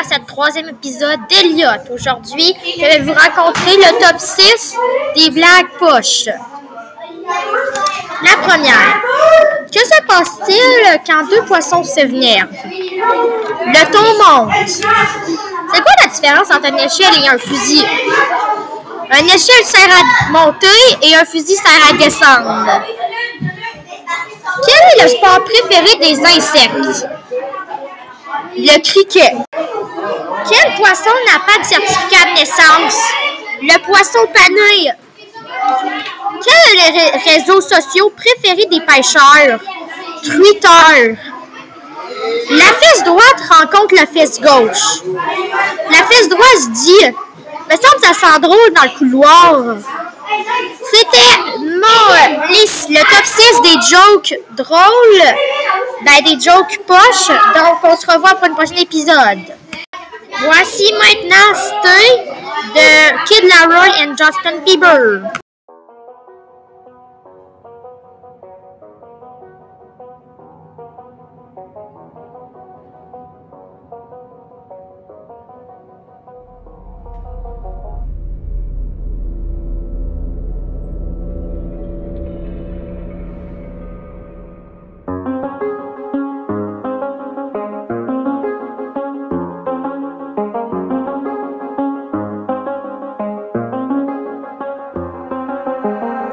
à ce troisième épisode d'Eliott. Aujourd'hui, je vais vous raconter le top 6 des blagues poches. La première. Que se passe-t-il quand deux poissons s'énervent? Le ton monte. C'est quoi la différence entre une échelle et un fusil? Un échelle sert à monter et un fusil sert à descendre. Quel est le sport préféré des insectes? Le criquet. Quel poisson n'a pas de certificat de naissance? Le poisson pané. Quels sont les réseaux sociaux préférés des pêcheurs? Twitter. La fesse droite rencontre la fesse gauche. La fesse droite dit Me semble ça sent drôle dans le couloir. C'était mon le top 6 des jokes drôles, ben des jokes poches. Donc on se revoit pour un prochain épisode. Voici maintenant Stay de Kid Laroi et Justin Bieber.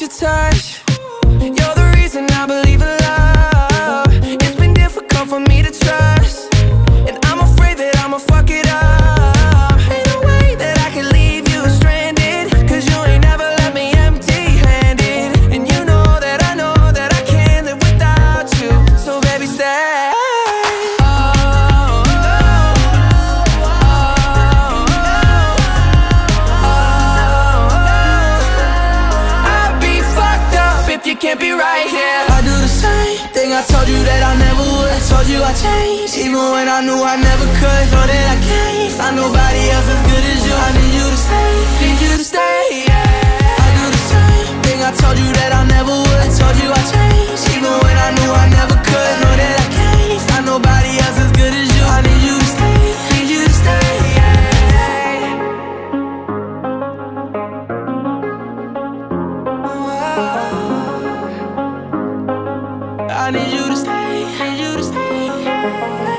your touch. You're the reason I believe I told you that I never would. I told you I changed, even when I knew I never could. Know that I can't find nobody else as good as you. I need you to stay, need you to stay.